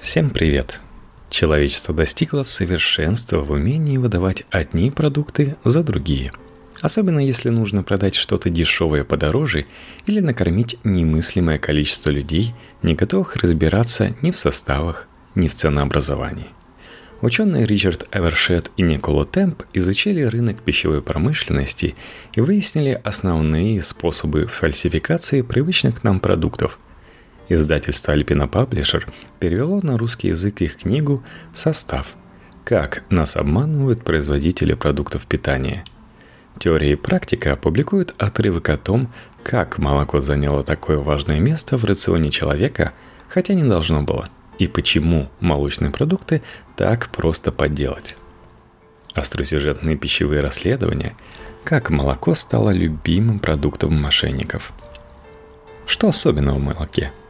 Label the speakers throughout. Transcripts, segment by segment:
Speaker 1: Всем привет! Человечество достигло совершенства в умении выдавать одни продукты за другие. Особенно если нужно продать что-то дешевое подороже или накормить немыслимое количество людей, не готовых разбираться ни в составах, ни в ценообразовании. Ученые Ричард Эвершет и Никола Темп изучили рынок пищевой промышленности и выяснили основные способы фальсификации привычных нам продуктов – Издательство Альпина Паблишер перевело на русский язык их книгу «Состав. Как нас обманывают производители продуктов питания». Теория и практика публикуют отрывок о том, как молоко заняло такое важное место в рационе человека, хотя не должно было, и почему молочные продукты так просто подделать. Остросюжетные пищевые расследования, как молоко стало любимым продуктом мошенников. Что особенного в молоке –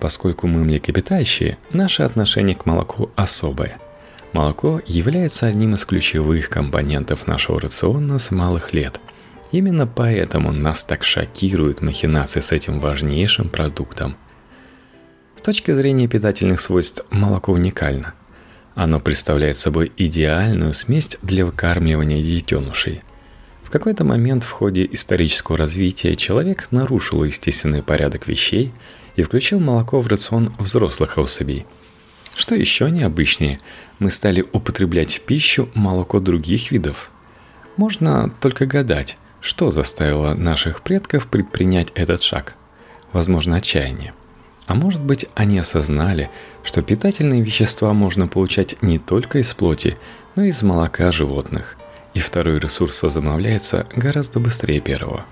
Speaker 1: Поскольку мы млекопитающие, наше отношение к молоку особое. Молоко является одним из ключевых компонентов нашего рациона с малых лет. Именно поэтому нас так шокируют махинации с этим важнейшим продуктом. С точки зрения питательных свойств молоко уникально. Оно представляет собой идеальную смесь для выкармливания детенышей. В какой-то момент в ходе исторического развития человек нарушил естественный порядок вещей – и включил молоко в рацион взрослых особей. Что еще необычнее, мы стали употреблять в пищу молоко других видов. Можно только гадать, что заставило наших предков предпринять этот шаг. Возможно, отчаяние. А может быть, они осознали, что питательные вещества можно получать не только из плоти, но и из молока животных. И второй ресурс возобновляется гораздо быстрее первого.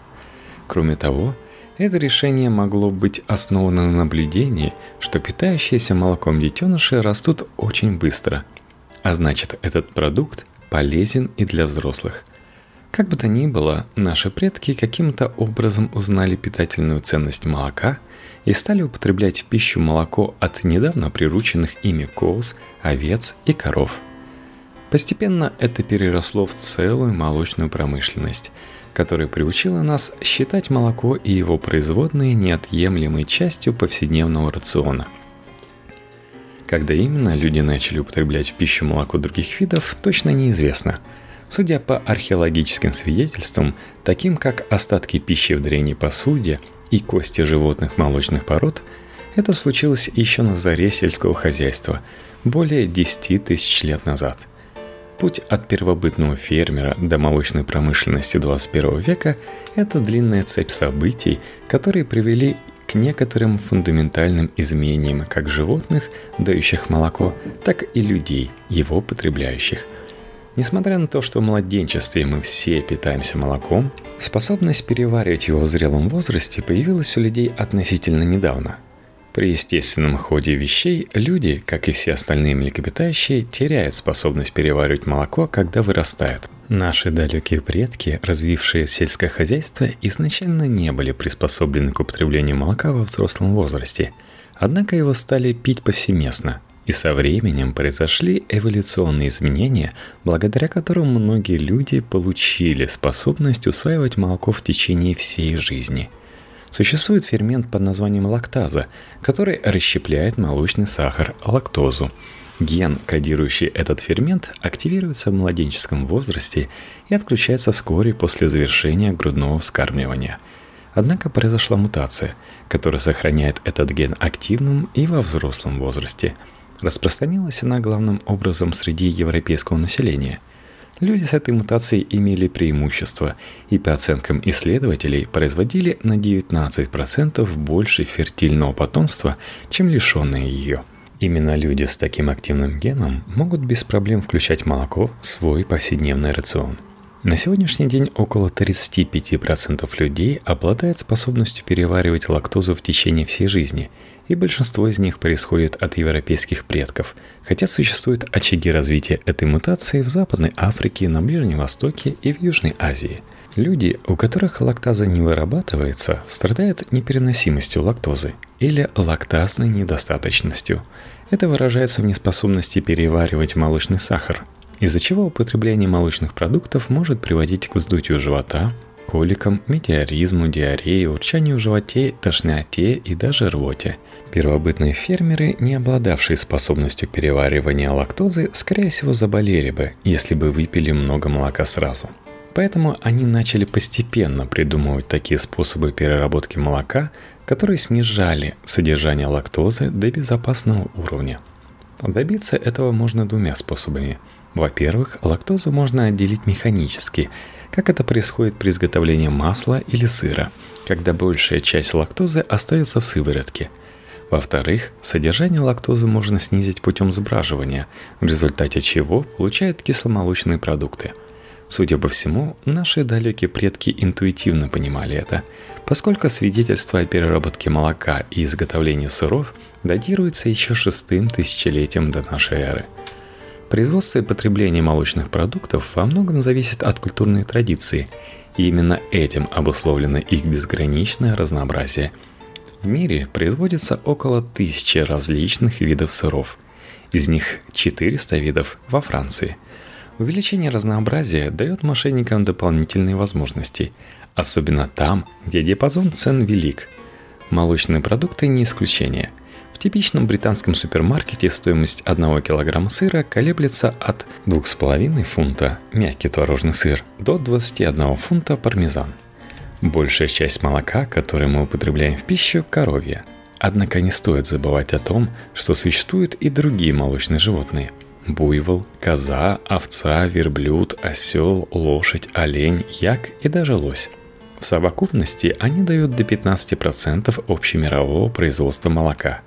Speaker 1: Кроме того, это решение могло быть основано на наблюдении, что питающиеся молоком детеныши растут очень быстро. А значит, этот продукт полезен и для взрослых. Как бы то ни было, наши предки каким-то образом узнали питательную ценность молока и стали употреблять в пищу молоко от недавно прирученных ими коз, овец и коров. Постепенно это переросло в целую молочную промышленность – которая приучила нас считать молоко и его производные неотъемлемой частью повседневного рациона. Когда именно люди начали употреблять в пищу молоко других видов, точно неизвестно. Судя по археологическим свидетельствам, таким как остатки пищи в древней посуде и кости животных молочных пород, это случилось еще на заре сельского хозяйства, более 10 тысяч лет назад – Путь от первобытного фермера до молочной промышленности 21 века – это длинная цепь событий, которые привели к некоторым фундаментальным изменениям как животных, дающих молоко, так и людей, его потребляющих. Несмотря на то, что в младенчестве мы все питаемся молоком, способность переваривать его в зрелом возрасте появилась у людей относительно недавно – при естественном ходе вещей люди, как и все остальные млекопитающие, теряют способность переваривать молоко, когда вырастают. Наши далекие предки, развившие сельское хозяйство, изначально не были приспособлены к употреблению молока во взрослом возрасте, однако его стали пить повсеместно, и со временем произошли эволюционные изменения, благодаря которым многие люди получили способность усваивать молоко в течение всей жизни – Существует фермент под названием лактаза, который расщепляет молочный сахар, лактозу. Ген, кодирующий этот фермент, активируется в младенческом возрасте и отключается вскоре после завершения грудного вскармливания. Однако произошла мутация, которая сохраняет этот ген активным и во взрослом возрасте. Распространилась она главным образом среди европейского населения – Люди с этой мутацией имели преимущество и по оценкам исследователей производили на 19% больше фертильного потомства, чем лишенные ее. Именно люди с таким активным геном могут без проблем включать молоко в свой повседневный рацион. На сегодняшний день около 35% людей обладают способностью переваривать лактозу в течение всей жизни – и большинство из них происходит от европейских предков, хотя существуют очаги развития этой мутации в Западной Африке, на Ближнем Востоке и в Южной Азии. Люди, у которых лактаза не вырабатывается, страдают непереносимостью лактозы или лактазной недостаточностью. Это выражается в неспособности переваривать молочный сахар, из-за чего употребление молочных продуктов может приводить к вздутию живота, коликам, метеоризму, диарее, урчанию в животе, тошноте и даже рвоте. Первобытные фермеры, не обладавшие способностью переваривания лактозы, скорее всего заболели бы, если бы выпили много молока сразу. Поэтому они начали постепенно придумывать такие способы переработки молока, которые снижали содержание лактозы до безопасного уровня. Добиться этого можно двумя способами. Во-первых, лактозу можно отделить механически, как это происходит при изготовлении масла или сыра, когда большая часть лактозы остается в сыворотке. Во-вторых, содержание лактозы можно снизить путем сбраживания, в результате чего получают кисломолочные продукты – Судя по всему, наши далекие предки интуитивно понимали это, поскольку свидетельства о переработке молока и изготовлении сыров датируются еще шестым тысячелетием до нашей эры. Производство и потребление молочных продуктов во многом зависит от культурной традиции, и именно этим обусловлено их безграничное разнообразие. В мире производится около тысячи различных видов сыров. Из них 400 видов во Франции – Увеличение разнообразия дает мошенникам дополнительные возможности, особенно там, где диапазон цен велик. Молочные продукты не исключение. В типичном британском супермаркете стоимость 1 кг сыра колеблется от 2,5 фунта мягкий творожный сыр до 21 фунта пармезан. Большая часть молока, которое мы употребляем в пищу, коровья. Однако не стоит забывать о том, что существуют и другие молочные животные – буйвол, коза, овца, верблюд, осел, лошадь, олень, як и даже лось. В совокупности они дают до 15% общемирового производства молока.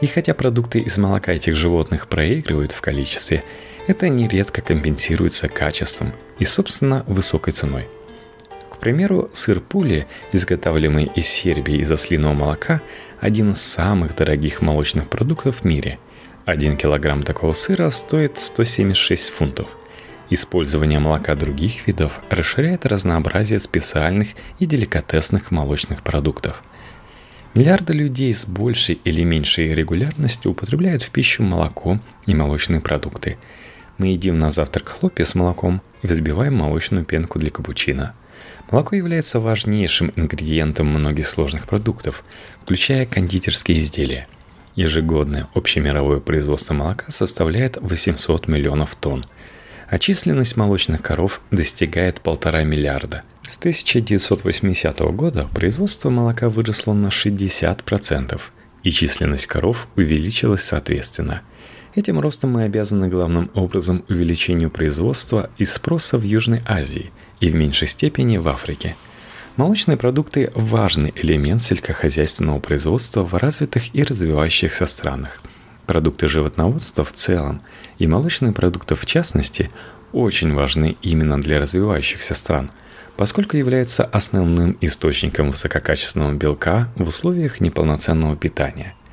Speaker 1: И хотя продукты из молока этих животных проигрывают в количестве, это нередко компенсируется качеством и, собственно, высокой ценой. К примеру, сыр пули, изготавливаемый из Сербии из ослиного молока, один из самых дорогих молочных продуктов в мире – один килограмм такого сыра стоит 176 фунтов. Использование молока других видов расширяет разнообразие специальных и деликатесных молочных продуктов. Миллиарды людей с большей или меньшей регулярностью употребляют в пищу молоко и молочные продукты. Мы едим на завтрак хлопья с молоком и взбиваем молочную пенку для капучино. Молоко является важнейшим ингредиентом многих сложных продуктов, включая кондитерские изделия – Ежегодное общемировое производство молока составляет 800 миллионов тонн, а численность молочных коров достигает полтора миллиарда. С 1980 года производство молока выросло на 60%, и численность коров увеличилась соответственно. Этим ростом мы обязаны главным образом увеличению производства и спроса в Южной Азии и в меньшей степени в Африке – Молочные продукты – важный элемент сельскохозяйственного производства в развитых и развивающихся странах. Продукты животноводства в целом и молочные продукты в частности очень важны именно для развивающихся стран, поскольку являются основным источником высококачественного белка в условиях неполноценного питания –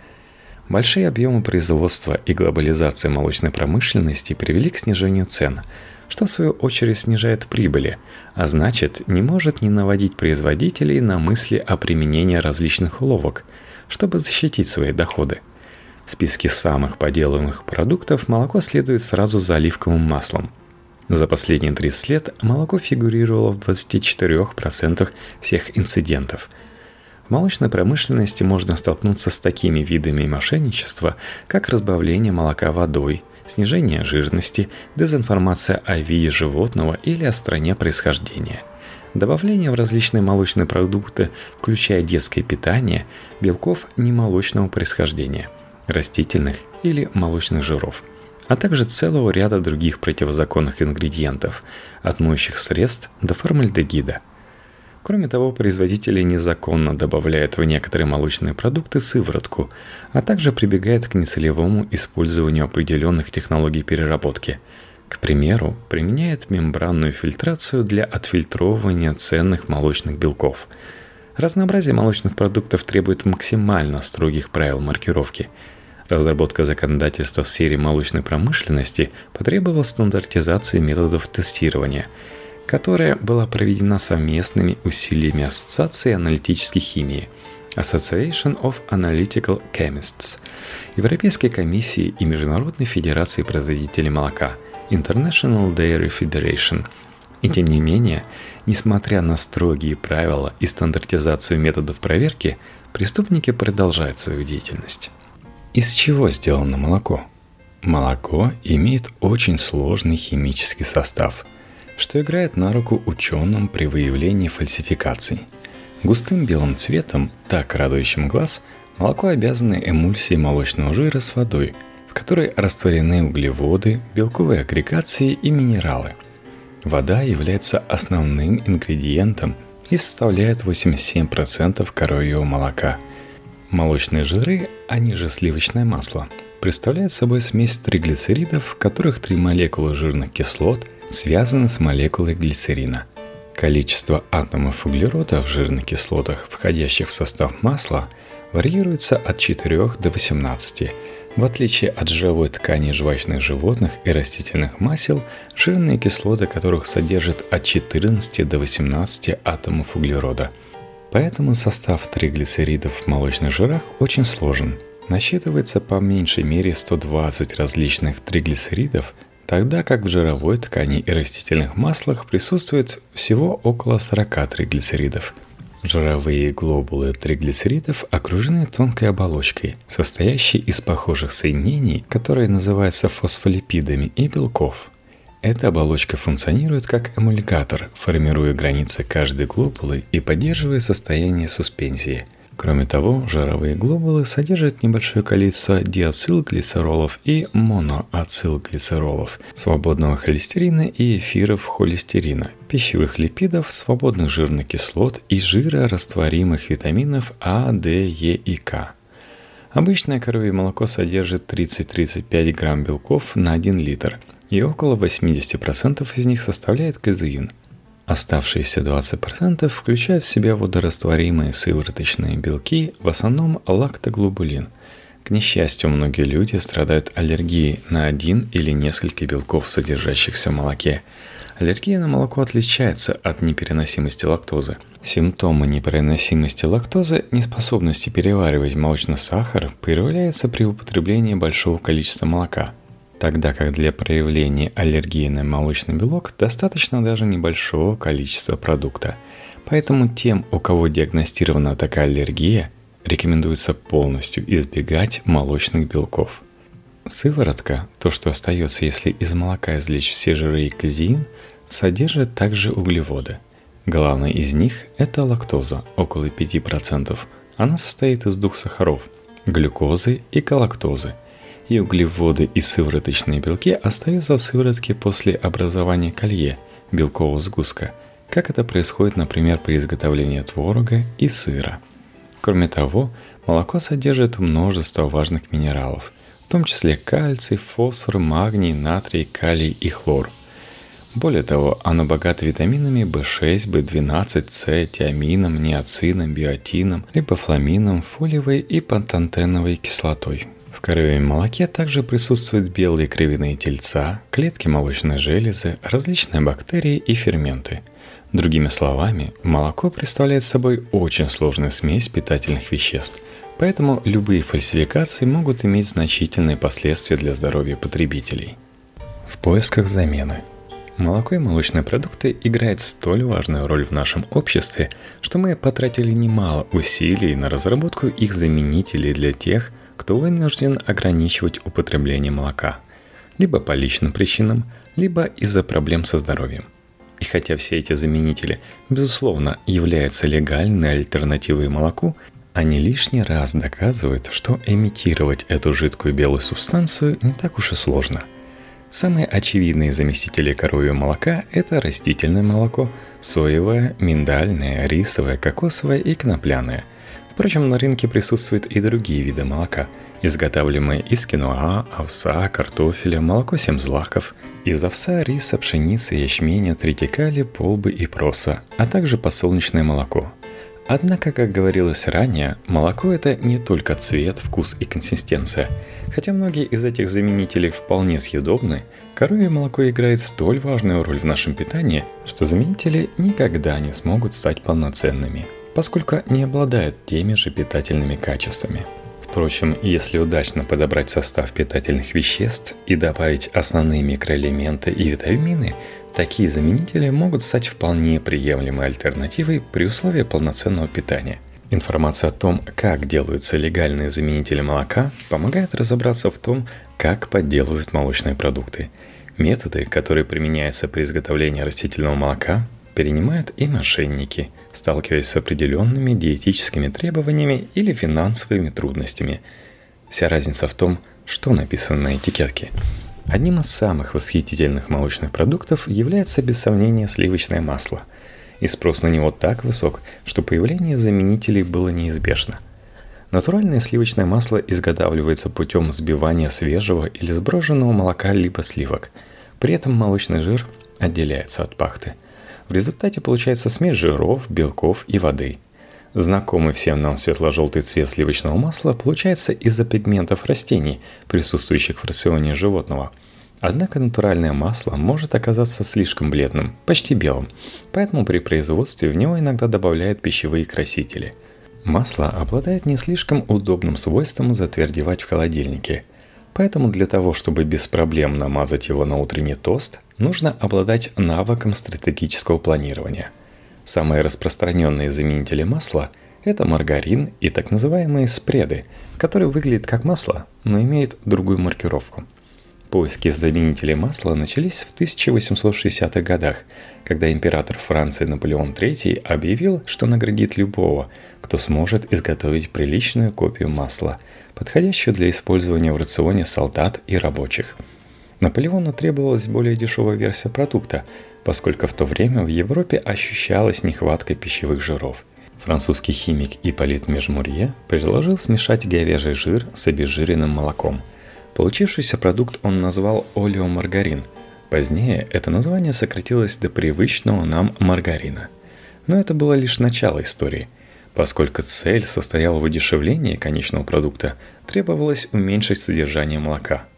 Speaker 1: Большие объемы производства и глобализация молочной промышленности привели к снижению цен, что в свою очередь снижает прибыли, а значит не может не наводить производителей на мысли о применении различных уловок, чтобы защитить свои доходы. В списке самых поделываемых продуктов молоко следует сразу за оливковым маслом. За последние 30 лет молоко фигурировало в 24% всех инцидентов. В молочной промышленности можно столкнуться с такими видами мошенничества, как разбавление молока водой – снижение жирности, дезинформация о виде животного или о стране происхождения. Добавление в различные молочные продукты, включая детское питание, белков немолочного происхождения, растительных или молочных жиров, а также целого ряда других противозаконных ингредиентов, от моющих средств до формальдегида – Кроме того, производители незаконно добавляют в некоторые молочные продукты сыворотку, а также прибегают к нецелевому использованию определенных технологий переработки. К примеру, применяют мембранную фильтрацию для отфильтровывания ценных молочных белков. Разнообразие молочных продуктов требует максимально строгих правил маркировки. Разработка законодательства в сфере молочной промышленности потребовала стандартизации методов тестирования – которая была проведена совместными усилиями Ассоциации аналитической химии Association of Analytical Chemists, Европейской комиссии и Международной федерации производителей молока International Dairy Federation, И тем не менее, несмотря на строгие правила и стандартизацию методов проверки, преступники продолжают свою деятельность. Из чего сделано молоко? Молоко имеет очень сложный химический состав, что играет на руку ученым при выявлении фальсификаций. Густым белым цветом, так радующим глаз, молоко обязано эмульсией молочного жира с водой, в которой растворены углеводы, белковые агрегации и минералы. Вода является основным ингредиентом и составляет 87% коровьего молока. Молочные жиры, они же сливочное масло – представляет собой смесь триглицеридов, в которых три молекулы жирных кислот связаны с молекулой глицерина. Количество атомов углерода в жирных кислотах, входящих в состав масла, варьируется от 4 до 18. В отличие от жировой ткани жвачных животных и растительных масел, жирные кислоты которых содержат от 14 до 18 атомов углерода. Поэтому состав триглицеридов в молочных жирах очень сложен – насчитывается по меньшей мере 120 различных триглицеридов, тогда как в жировой ткани и растительных маслах присутствует всего около 40 триглицеридов. Жировые глобулы триглицеридов окружены тонкой оболочкой, состоящей из похожих соединений, которые называются фосфолипидами и белков. Эта оболочка функционирует как эмульгатор, формируя границы каждой глобулы и поддерживая состояние суспензии – Кроме того, жировые глобулы содержат небольшое количество диацилглицеролов и моноацилглицеролов, свободного холестерина и эфиров холестерина, пищевых липидов, свободных жирных кислот и жирорастворимых витаминов А, Д, Е и К. Обычное коровье молоко содержит 30-35 грамм белков на 1 литр, и около 80% из них составляет казеин – Оставшиеся 20% включают в себя водорастворимые сывороточные белки, в основном лактоглобулин. К несчастью, многие люди страдают аллергией на один или несколько белков, содержащихся в молоке. Аллергия на молоко отличается от непереносимости лактозы. Симптомы непереносимости лактозы, неспособности переваривать молочный сахар, проявляются при употреблении большого количества молока – тогда как для проявления аллергии на молочный белок достаточно даже небольшого количества продукта. Поэтому тем, у кого диагностирована такая аллергия, рекомендуется полностью избегать молочных белков. Сыворотка, то, что остается, если из молока извлечь все жиры и казеин, содержит также углеводы. Главный из них – это лактоза, около 5%. Она состоит из двух сахаров – глюкозы и галактозы – и углеводы и сывороточные белки остаются в сыворотке после образования колье, белкового сгустка, как это происходит, например, при изготовлении творога и сыра. Кроме того, молоко содержит множество важных минералов, в том числе кальций, фосфор, магний, натрий, калий и хлор. Более того, оно богато витаминами В6, В12, С, тиамином, ниацином, биотином, рибофламином, фолиевой и пантантеновой кислотой – в коровьем молоке также присутствуют белые кровяные тельца, клетки молочной железы, различные бактерии и ферменты. Другими словами, молоко представляет собой очень сложную смесь питательных веществ, поэтому любые фальсификации могут иметь значительные последствия для здоровья потребителей. В поисках замены – Молоко и молочные продукты играют столь важную роль в нашем обществе, что мы потратили немало усилий на разработку их заменителей для тех, кто вынужден ограничивать употребление молока, либо по личным причинам, либо из-за проблем со здоровьем. И хотя все эти заменители, безусловно, являются легальной альтернативой молоку, они лишний раз доказывают, что имитировать эту жидкую белую субстанцию не так уж и сложно. Самые очевидные заместители коровьего молока – это растительное молоко, соевое, миндальное, рисовое, кокосовое и конопляное – Впрочем, на рынке присутствуют и другие виды молока, изготавливаемые из киноа, овса, картофеля, молоко семзлаков, из овса, риса, пшеницы, ячменя, тритикали, полбы и проса, а также подсолнечное молоко. Однако, как говорилось ранее, молоко это не только цвет, вкус и консистенция. Хотя многие из этих заменителей вполне съедобны, коровье молоко играет столь важную роль в нашем питании, что заменители никогда не смогут стать полноценными – поскольку не обладает теми же питательными качествами. Впрочем, если удачно подобрать состав питательных веществ и добавить основные микроэлементы и витамины, Такие заменители могут стать вполне приемлемой альтернативой при условии полноценного питания. Информация о том, как делаются легальные заменители молока, помогает разобраться в том, как подделывают молочные продукты. Методы, которые применяются при изготовлении растительного молока, перенимают и мошенники, сталкиваясь с определенными диетическими требованиями или финансовыми трудностями. Вся разница в том, что написано на этикетке – Одним из самых восхитительных молочных продуктов является без сомнения сливочное масло. И спрос на него так высок, что появление заменителей было неизбежно. Натуральное сливочное масло изготавливается путем взбивания свежего или сброженного молока либо сливок. При этом молочный жир отделяется от пахты. В результате получается смесь жиров, белков и воды – Знакомый всем нам светло-желтый цвет сливочного масла получается из-за пигментов растений, присутствующих в рационе животного. Однако натуральное масло может оказаться слишком бледным, почти белым, поэтому при производстве в него иногда добавляют пищевые красители. Масло обладает не слишком удобным свойством затвердевать в холодильнике, поэтому для того, чтобы без проблем намазать его на утренний тост, нужно обладать навыком стратегического планирования – Самые распространенные заменители масла – это маргарин и так называемые спреды, которые выглядят как масло, но имеют другую маркировку. Поиски заменителей масла начались в 1860-х годах, когда император Франции Наполеон III объявил, что наградит любого, кто сможет изготовить приличную копию масла, подходящую для использования в рационе солдат и рабочих. Наполеону требовалась более дешевая версия продукта – поскольку в то время в Европе ощущалась нехватка пищевых жиров. Французский химик Ипполит Межмурье предложил смешать говяжий жир с обезжиренным молоком. Получившийся продукт он назвал олеомаргарин. Позднее это название сократилось до привычного нам маргарина. Но это было лишь начало истории. Поскольку цель состояла в удешевлении конечного продукта, требовалось уменьшить содержание молока –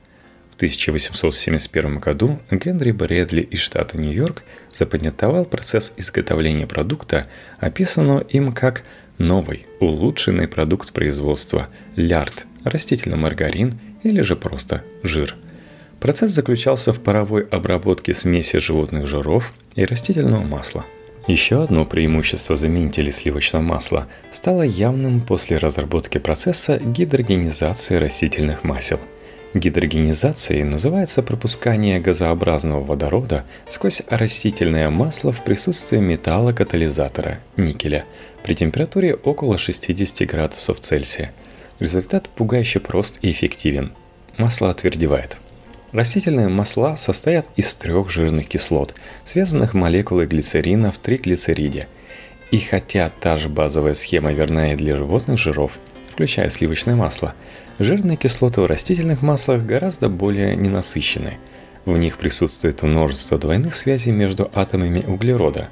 Speaker 1: в 1871 году Генри Брэдли из штата Нью-Йорк запатентовал процесс изготовления продукта, описанного им как новый, улучшенный продукт производства – лярд, растительный маргарин или же просто жир. Процесс заключался в паровой обработке смеси животных жиров и растительного масла. Еще одно преимущество заменителей сливочного масла стало явным после разработки процесса гидрогенизации растительных масел – Гидрогенизацией называется пропускание газообразного водорода сквозь растительное масло в присутствии металла-катализатора – никеля при температуре около 60 градусов Цельсия. Результат пугающе прост и эффективен. Масло отвердевает. Растительные масла состоят из трех жирных кислот, связанных молекулой глицерина в триглицериде. И хотя та же базовая схема верна и для животных жиров, включая сливочное масло – Жирные кислоты в растительных маслах гораздо более ненасыщены. В них присутствует множество двойных связей между атомами углерода,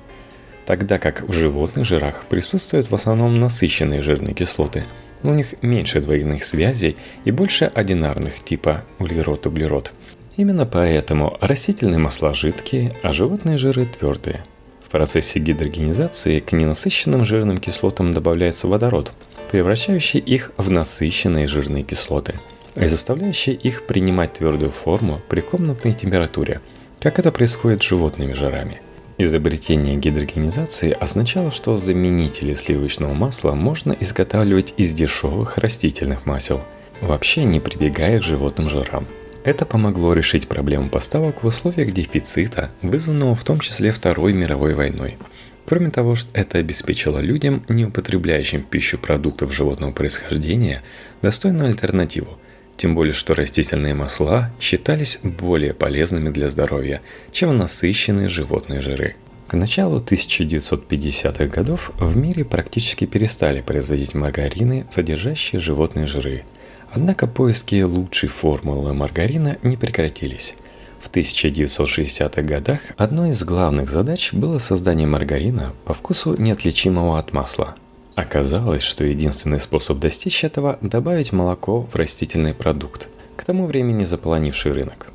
Speaker 1: тогда как в животных жирах присутствуют в основном насыщенные жирные кислоты. У них меньше двойных связей и больше одинарных типа углерод-углерод. Именно поэтому растительные масла жидкие, а животные жиры твердые. В процессе гидрогенизации к ненасыщенным жирным кислотам добавляется водород – превращающий их в насыщенные жирные кислоты и заставляющий их принимать твердую форму при комнатной температуре, как это происходит с животными жирами. Изобретение гидрогенизации означало, что заменители сливочного масла можно изготавливать из дешевых растительных масел, вообще не прибегая к животным жирам. Это помогло решить проблему поставок в условиях дефицита, вызванного в том числе Второй мировой войной – Кроме того, что это обеспечило людям, не употребляющим в пищу продуктов животного происхождения, достойную альтернативу. Тем более, что растительные масла считались более полезными для здоровья, чем насыщенные животные жиры. К началу 1950-х годов в мире практически перестали производить маргарины, содержащие животные жиры. Однако поиски лучшей формулы маргарина не прекратились. В 1960-х годах одной из главных задач было создание маргарина по вкусу неотличимого от масла. Оказалось, что единственный способ достичь этого – добавить молоко в растительный продукт, к тому времени заполонивший рынок.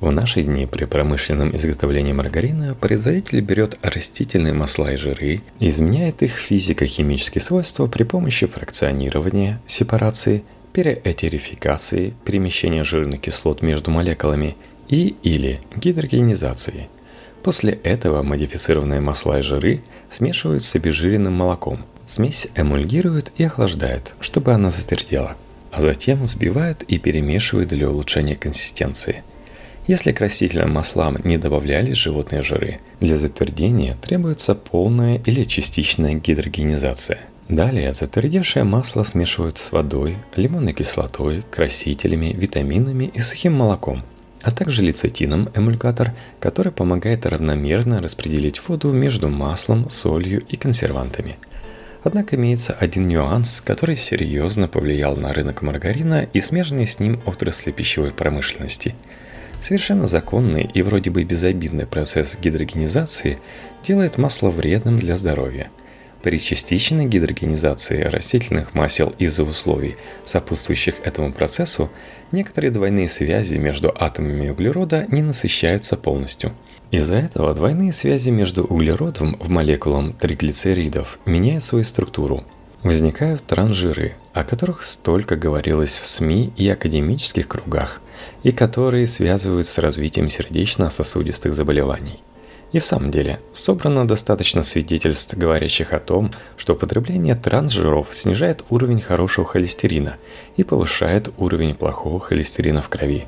Speaker 1: В наши дни при промышленном изготовлении маргарина производитель берет растительные масла и жиры, изменяет их физико-химические свойства при помощи фракционирования, сепарации, переэтерификации, перемещения жирных кислот между молекулами – и или гидрогенизации. После этого модифицированные масла и жиры смешивают с обезжиренным молоком. Смесь эмульгируют и охлаждают, чтобы она затвердела, а затем взбивают и перемешивают для улучшения консистенции. Если к растительным маслам не добавлялись животные жиры, для затвердения требуется полная или частичная гидрогенизация. Далее затвердевшее масло смешивают с водой, лимонной кислотой, красителями, витаминами и сухим молоком – а также лецитином эмульгатор, который помогает равномерно распределить воду между маслом, солью и консервантами. Однако имеется один нюанс, который серьезно повлиял на рынок маргарина и смежные с ним отрасли пищевой промышленности. Совершенно законный и вроде бы безобидный процесс гидрогенизации делает масло вредным для здоровья – при частичной гидрогенизации растительных масел из-за условий, сопутствующих этому процессу, некоторые двойные связи между атомами углерода не насыщаются полностью. Из-за этого двойные связи между углеродом в молекулам триглицеридов меняют свою структуру. Возникают транжиры, о которых столько говорилось в СМИ и академических кругах, и которые связывают с развитием сердечно-сосудистых заболеваний. И в самом деле, собрано достаточно свидетельств, говорящих о том, что употребление трансжиров снижает уровень хорошего холестерина и повышает уровень плохого холестерина в крови.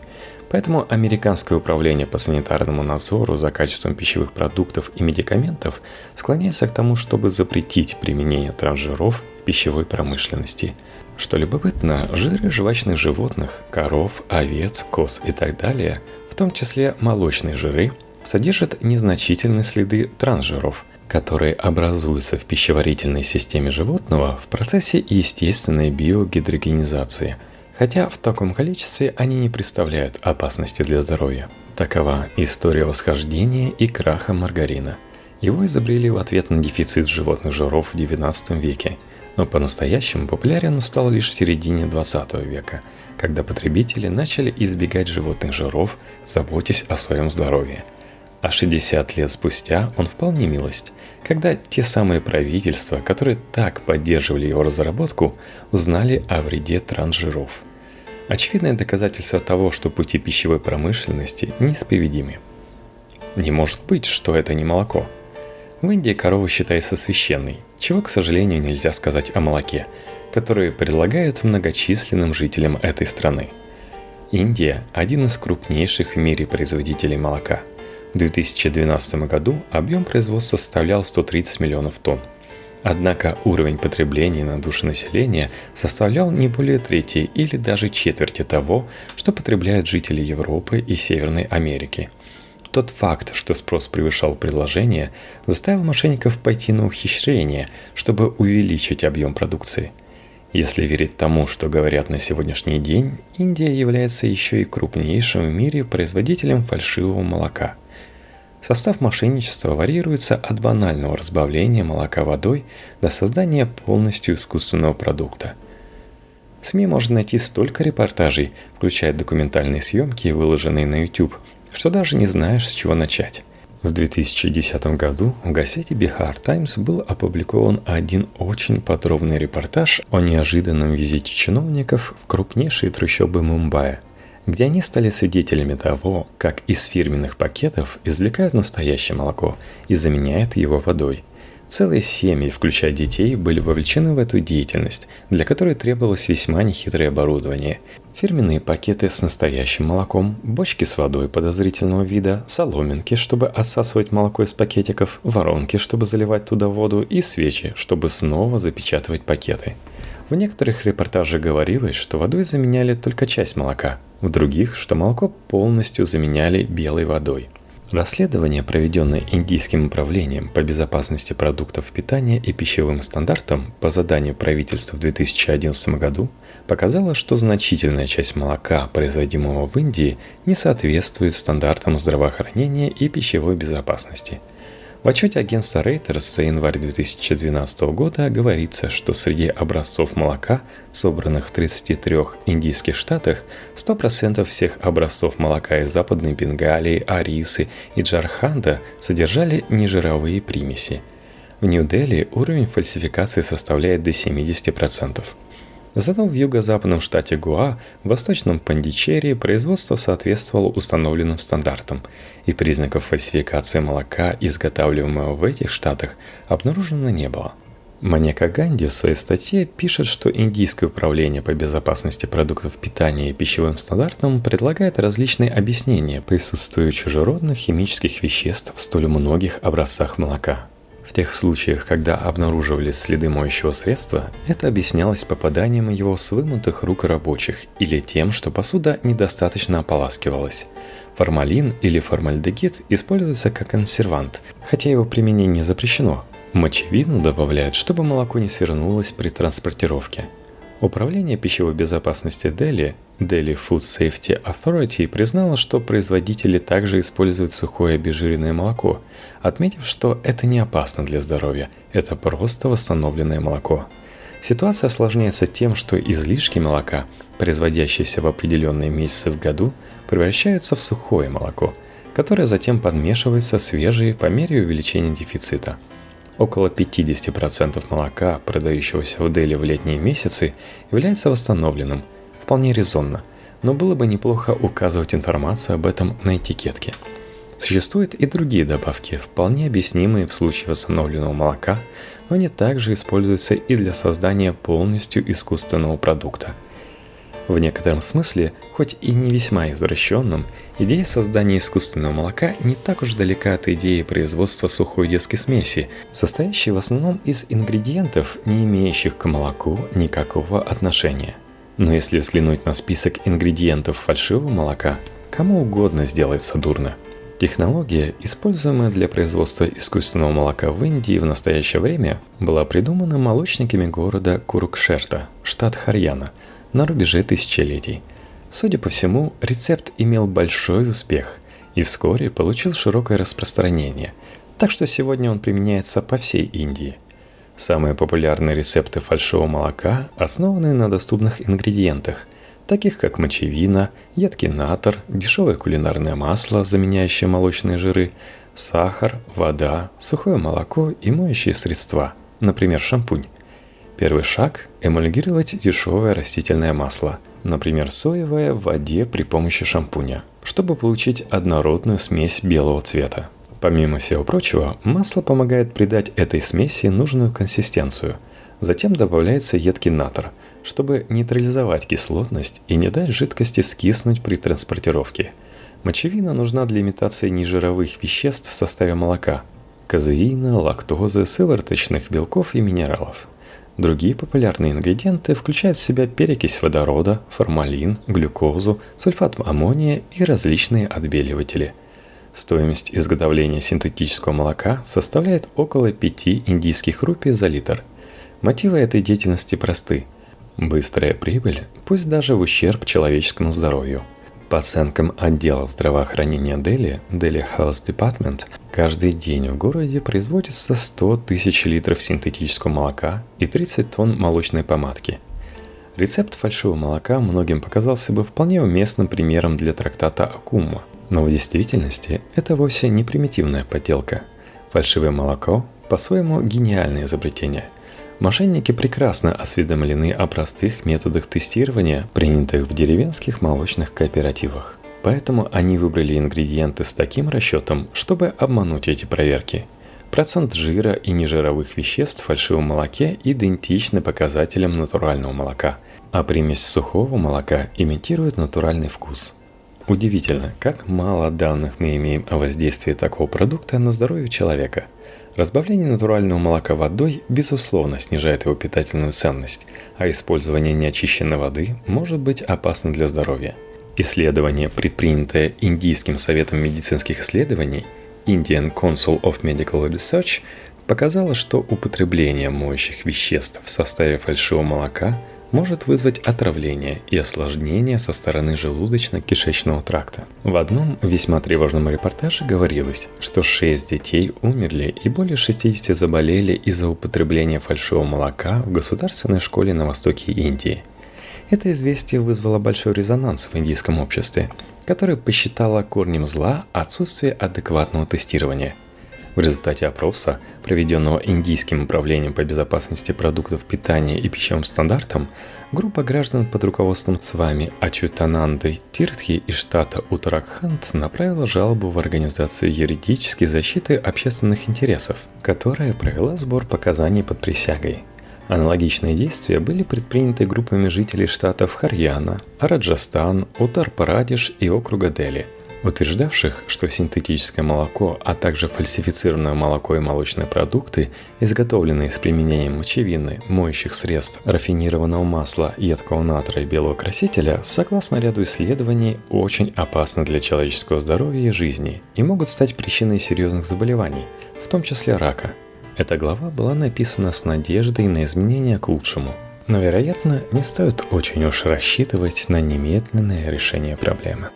Speaker 1: Поэтому Американское управление по санитарному надзору за качеством пищевых продуктов и медикаментов склоняется к тому, чтобы запретить применение трансжиров в пищевой промышленности. Что любопытно, жиры жвачных животных, коров, овец, коз и так далее, в том числе молочные жиры – содержит незначительные следы трансжиров, которые образуются в пищеварительной системе животного в процессе естественной биогидрогенизации, хотя в таком количестве они не представляют опасности для здоровья. Такова история восхождения и краха маргарина. Его изобрели в ответ на дефицит животных жиров в XIX веке, но по-настоящему популярен он стал лишь в середине XX века, когда потребители начали избегать животных жиров, заботясь о своем здоровье – а 60 лет спустя он впал в когда те самые правительства, которые так поддерживали его разработку, узнали о вреде трансжиров. Очевидное доказательство того, что пути пищевой промышленности неисповедимы. Не может быть, что это не молоко. В Индии корова считается священной, чего, к сожалению, нельзя сказать о молоке, которое предлагают многочисленным жителям этой страны. Индия – один из крупнейших в мире производителей молока – в 2012 году объем производства составлял 130 миллионов тонн. Однако уровень потребления на душу населения составлял не более трети или даже четверти того, что потребляют жители Европы и Северной Америки. Тот факт, что спрос превышал предложение, заставил мошенников пойти на ухищрение, чтобы увеличить объем продукции. Если верить тому, что говорят на сегодняшний день, Индия является еще и крупнейшим в мире производителем фальшивого молока – Состав мошенничества варьируется от банального разбавления молока водой до создания полностью искусственного продукта. В СМИ можно найти столько репортажей, включая документальные съемки, выложенные на YouTube, что даже не знаешь, с чего начать. В 2010 году в газете Bihar Times был опубликован один очень подробный репортаж о неожиданном визите чиновников в крупнейшие трущобы Мумбаи – где они стали свидетелями того, как из фирменных пакетов извлекают настоящее молоко и заменяют его водой. Целые семьи, включая детей, были вовлечены в эту деятельность, для которой требовалось весьма нехитрое оборудование. Фирменные пакеты с настоящим молоком, бочки с водой подозрительного вида, соломинки, чтобы отсасывать молоко из пакетиков, воронки, чтобы заливать туда воду и свечи, чтобы снова запечатывать пакеты. В некоторых репортажах говорилось, что водой заменяли только часть молока, в других, что молоко полностью заменяли белой водой. Расследование, проведенное Индийским управлением по безопасности продуктов питания и пищевым стандартам по заданию правительства в 2011 году, показало, что значительная часть молока, производимого в Индии, не соответствует стандартам здравоохранения и пищевой безопасности – в отчете агентства Reuters за январь 2012 года говорится, что среди образцов молока, собранных в 33 индийских штатах, 100% всех образцов молока из Западной Бенгалии, Арисы и Джарханда содержали нежировые примеси. В Нью-Дели уровень фальсификации составляет до 70%. Зато в юго-западном штате Гуа, в восточном Пандичерии производство соответствовало установленным стандартам, и признаков фальсификации молока, изготавливаемого в этих штатах, обнаружено не было. Манека Ганди в своей статье пишет, что Индийское управление по безопасности продуктов питания и пищевым стандартам предлагает различные объяснения присутствию чужеродных химических веществ в столь многих образцах молока. В тех случаях, когда обнаруживались следы моющего средства, это объяснялось попаданием его с вымытых рук рабочих или тем, что посуда недостаточно ополаскивалась. Формалин или формальдегид используется как консервант, хотя его применение запрещено. Мочевину добавляют, чтобы молоко не свернулось при транспортировке – Управление пищевой безопасности Дели, Delhi Food Safety Authority, признало, что производители также используют сухое обезжиренное молоко, отметив, что это не опасно для здоровья, это просто восстановленное молоко. Ситуация осложняется тем, что излишки молока, производящиеся в определенные месяцы в году, превращаются в сухое молоко, которое затем подмешивается свежее по мере увеличения дефицита – Около 50% молока, продающегося в Дели в летние месяцы, является восстановленным. Вполне резонно, но было бы неплохо указывать информацию об этом на этикетке. Существуют и другие добавки, вполне объяснимые в случае восстановленного молока, но они также используются и для создания полностью искусственного продукта – в некотором смысле, хоть и не весьма извращенном, идея создания искусственного молока не так уж далека от идеи производства сухой детской смеси, состоящей в основном из ингредиентов, не имеющих к молоку никакого отношения. Но если взглянуть на список ингредиентов фальшивого молока, кому угодно сделается дурно. Технология, используемая для производства искусственного молока в Индии в настоящее время, была придумана молочниками города Курукшерта, штат Харьяна – на рубеже тысячелетий. Судя по всему, рецепт имел большой успех и вскоре получил широкое распространение, так что сегодня он применяется по всей Индии. Самые популярные рецепты фальшивого молока основаны на доступных ингредиентах, таких как мочевина, едкий натор, дешевое кулинарное масло, заменяющее молочные жиры, сахар, вода, сухое молоко и моющие средства, например, шампунь. Первый шаг – эмульгировать дешевое растительное масло, например, соевое в воде при помощи шампуня, чтобы получить однородную смесь белого цвета. Помимо всего прочего, масло помогает придать этой смеси нужную консистенцию. Затем добавляется едкий натр, чтобы нейтрализовать кислотность и не дать жидкости скиснуть при транспортировке. Мочевина нужна для имитации нежировых веществ в составе молока – казеина, лактозы, сывороточных белков и минералов – Другие популярные ингредиенты включают в себя перекись водорода, формалин, глюкозу, сульфат аммония и различные отбеливатели. Стоимость изготовления синтетического молока составляет около 5 индийских рупий за литр. Мотивы этой деятельности просты. Быстрая прибыль, пусть даже в ущерб человеческому здоровью – по оценкам отдела здравоохранения Дели, Delhi Health Department, каждый день в городе производится 100 тысяч литров синтетического молока и 30 тонн молочной помадки. Рецепт фальшивого молока многим показался бы вполне уместным примером для трактата Акума, но в действительности это вовсе не примитивная подделка. Фальшивое молоко по-своему гениальное изобретение – Мошенники прекрасно осведомлены о простых методах тестирования, принятых в деревенских молочных кооперативах. Поэтому они выбрали ингредиенты с таким расчетом, чтобы обмануть эти проверки. Процент жира и нежировых веществ в фальшивом молоке идентичны показателям натурального молока, а примесь сухого молока имитирует натуральный вкус. Удивительно, как мало данных мы имеем о воздействии такого продукта на здоровье человека – Разбавление натурального молока водой, безусловно, снижает его питательную ценность, а использование неочищенной воды может быть опасно для здоровья. Исследование, предпринятое Индийским советом медицинских исследований Indian Council of Medical Research, показало, что употребление моющих веществ в составе фальшивого молока – может вызвать отравление и осложнения со стороны желудочно-кишечного тракта. В одном весьма тревожном репортаже говорилось, что 6 детей умерли и более 60 заболели из-за употребления фальшивого молока в государственной школе на востоке Индии. Это известие вызвало большой резонанс в индийском обществе, которое посчитало корнем зла отсутствие адекватного тестирования – В результате опроса, проведенного Индийским управлением по безопасности продуктов питания и пищевым стандартам, группа граждан под руководством Цвами Ачутананды Тиртхи из штата Утараханд направила жалобу в Организацию юридической защиты общественных интересов, которая провела сбор показаний под присягой. Аналогичные действия были предприняты группами жителей штатов Харьяна, Раджастан, Утар-Парадиш и округа Дели – утверждавших, что синтетическое молоко, а также фальсифицированное молоко и молочные продукты, изготовленные с применением мочевины, моющих средств, рафинированного масла, едкого натра и белого красителя, согласно ряду исследований, очень опасны для человеческого здоровья и жизни и могут стать причиной серьезных заболеваний, в том числе рака. Эта глава была написана с надеждой на изменения к лучшему – но, вероятно, не стоит очень уж рассчитывать на немедленное решение проблемы.